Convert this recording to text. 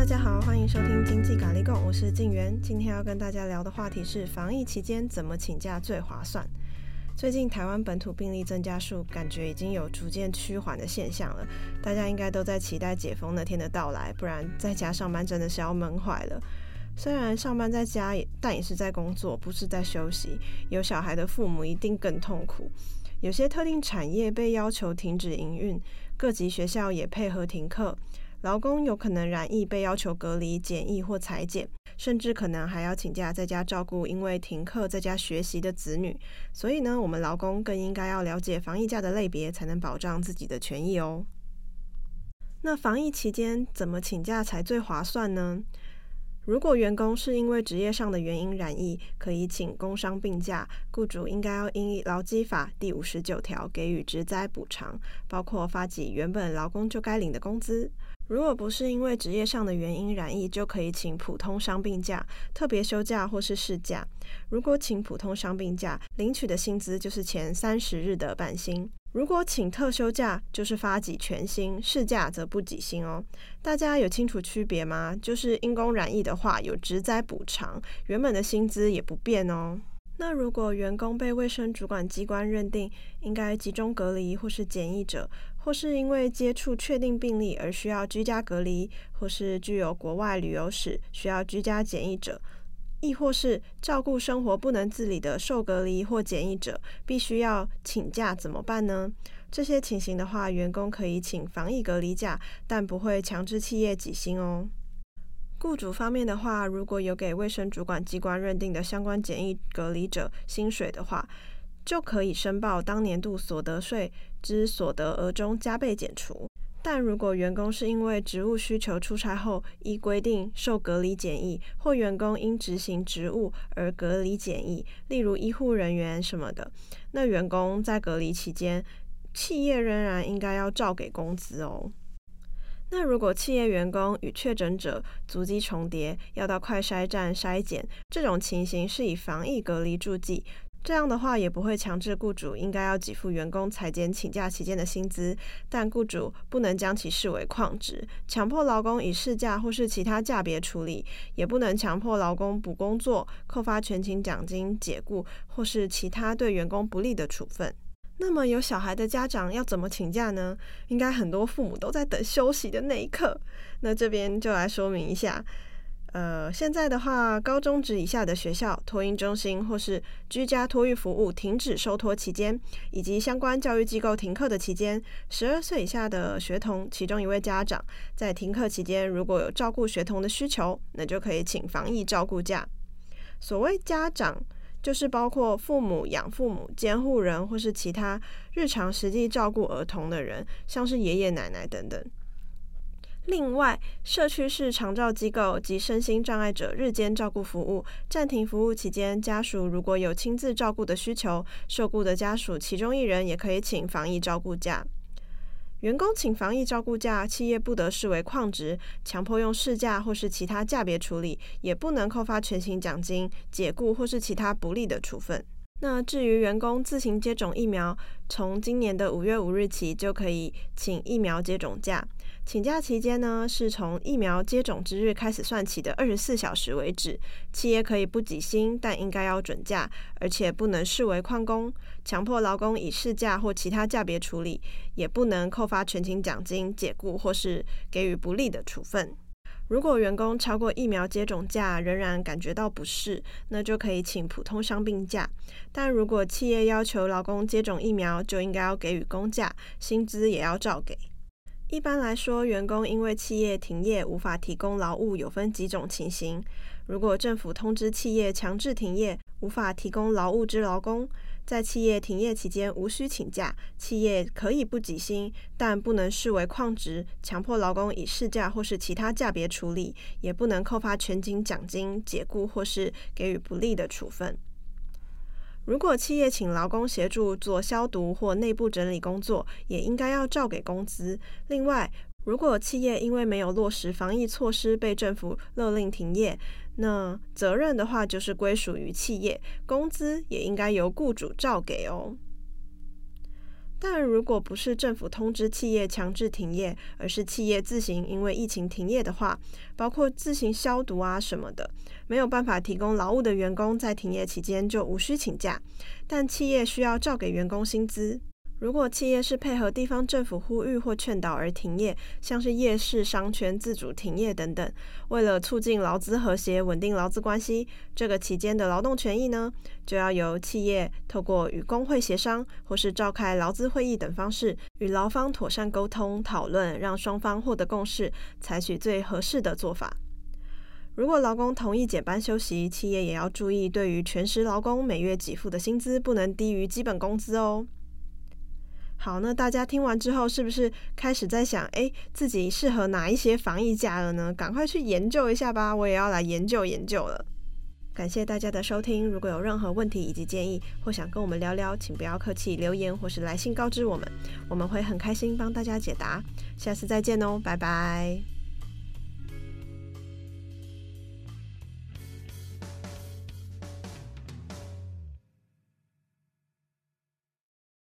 大家好，欢迎收听经济咖喱贡，我是静媛。今天要跟大家聊的话题是防疫期间怎么请假最划算。最近台湾本土病例增加数感觉已经有逐渐趋缓的现象了，大家应该都在期待解封那天的到来，不然在家上班真的是要闷坏了。虽然上班在家，但也是在工作，不是在休息。有小孩的父母一定更痛苦。有些特定产业被要求停止营运，各级学校也配合停课。劳工有可能染疫，被要求隔离、检疫或裁剪，甚至可能还要请假在家照顾因为停课在家学习的子女。所以呢，我们劳工更应该要了解防疫假的类别，才能保障自己的权益哦。那防疫期间怎么请假才最划算呢？如果员工是因为职业上的原因染疫，可以请工伤病假，雇主应该要依劳基法第五十九条给予职灾补偿，包括发给原本劳工就该领的工资。如果不是因为职业上的原因染疫，就可以请普通伤病假、特别休假或是事假。如果请普通伤病假，领取的薪资就是前三十日的半薪；如果请特休假，就是发给全薪，事假则不给薪哦。大家有清楚区别吗？就是因公染疫的话，有职灾补偿，原本的薪资也不变哦。那如果员工被卫生主管机关认定应该集中隔离或是检疫者，或是因为接触确定病例而需要居家隔离，或是具有国外旅游史需要居家检疫者，亦或是照顾生活不能自理的受隔离或检疫者，必须要请假怎么办呢？这些情形的话，员工可以请防疫隔离假，但不会强制企业给薪哦。雇主方面的话，如果有给卫生主管机关认定的相关检疫隔离者薪水的话，就可以申报当年度所得税之所得额中加倍减除。但如果员工是因为职务需求出差后依规定受隔离检疫，或员工因执行职务而隔离检疫，例如医护人员什么的，那员工在隔离期间，企业仍然应该要照给工资哦。那如果企业员工与确诊者足迹重叠，要到快筛站筛检，这种情形是以防疫隔离注记，这样的话也不会强制雇主应该要给付员工裁减请假期间的薪资，但雇主不能将其视为旷职，强迫劳工以事假或是其他假别处理，也不能强迫劳工补工作、扣发全勤奖金、解雇或是其他对员工不利的处分。那么有小孩的家长要怎么请假呢？应该很多父母都在等休息的那一刻。那这边就来说明一下，呃，现在的话，高中职以下的学校托婴中心或是居家托育服务停止收托期间，以及相关教育机构停课的期间，十二岁以下的学童其中一位家长在停课期间如果有照顾学童的需求，那就可以请防疫照顾假。所谓家长。就是包括父母、养父母、监护人或是其他日常实际照顾儿童的人，像是爷爷奶奶等等。另外，社区式长照机构及身心障碍者日间照顾服务暂停服务期间，家属如果有亲自照顾的需求，受雇的家属其中一人也可以请防疫照顾假。员工请防疫照顾假，企业不得视为旷职，强迫用事假或是其他假别处理，也不能扣发全勤奖金、解雇或是其他不利的处分。那至于员工自行接种疫苗，从今年的五月五日起就可以请疫苗接种假。请假期间呢，是从疫苗接种之日开始算起的二十四小时为止。企业可以不给薪，但应该要准假，而且不能视为旷工，强迫劳工以事假或其他假别处理，也不能扣发全勤奖金、解雇或是给予不利的处分。如果员工超过疫苗接种假仍然感觉到不适，那就可以请普通伤病假。但如果企业要求劳工接种疫苗，就应该要给予公假，薪资也要照给。一般来说，员工因为企业停业无法提供劳务，有分几种情形。如果政府通知企业强制停业，无法提供劳务之劳工，在企业停业期间无需请假，企业可以不给薪，但不能视为旷职，强迫劳工以事假或是其他假别处理，也不能扣发全勤奖金、解雇或是给予不利的处分。如果企业请劳工协助做消毒或内部整理工作，也应该要照给工资。另外，如果企业因为没有落实防疫措施被政府勒令停业，那责任的话就是归属于企业，工资也应该由雇主照给哦。但如果不是政府通知企业强制停业，而是企业自行因为疫情停业的话，包括自行消毒啊什么的，没有办法提供劳务的员工在停业期间就无需请假，但企业需要照给员工薪资。如果企业是配合地方政府呼吁或劝导而停业，像是夜市、商圈自主停业等等，为了促进劳资和谐、稳定劳资关系，这个期间的劳动权益呢，就要由企业透过与工会协商，或是召开劳资会议等方式，与劳方妥善沟通讨论，让双方获得共识，采取最合适的做法。如果劳工同意减班休息，企业也要注意，对于全时劳工每月给付的薪资不能低于基本工资哦。好，那大家听完之后，是不是开始在想，诶，自己适合哪一些防疫假了呢？赶快去研究一下吧，我也要来研究研究了。感谢大家的收听，如果有任何问题以及建议，或想跟我们聊聊，请不要客气，留言或是来信告知我们，我们会很开心帮大家解答。下次再见哦，拜拜。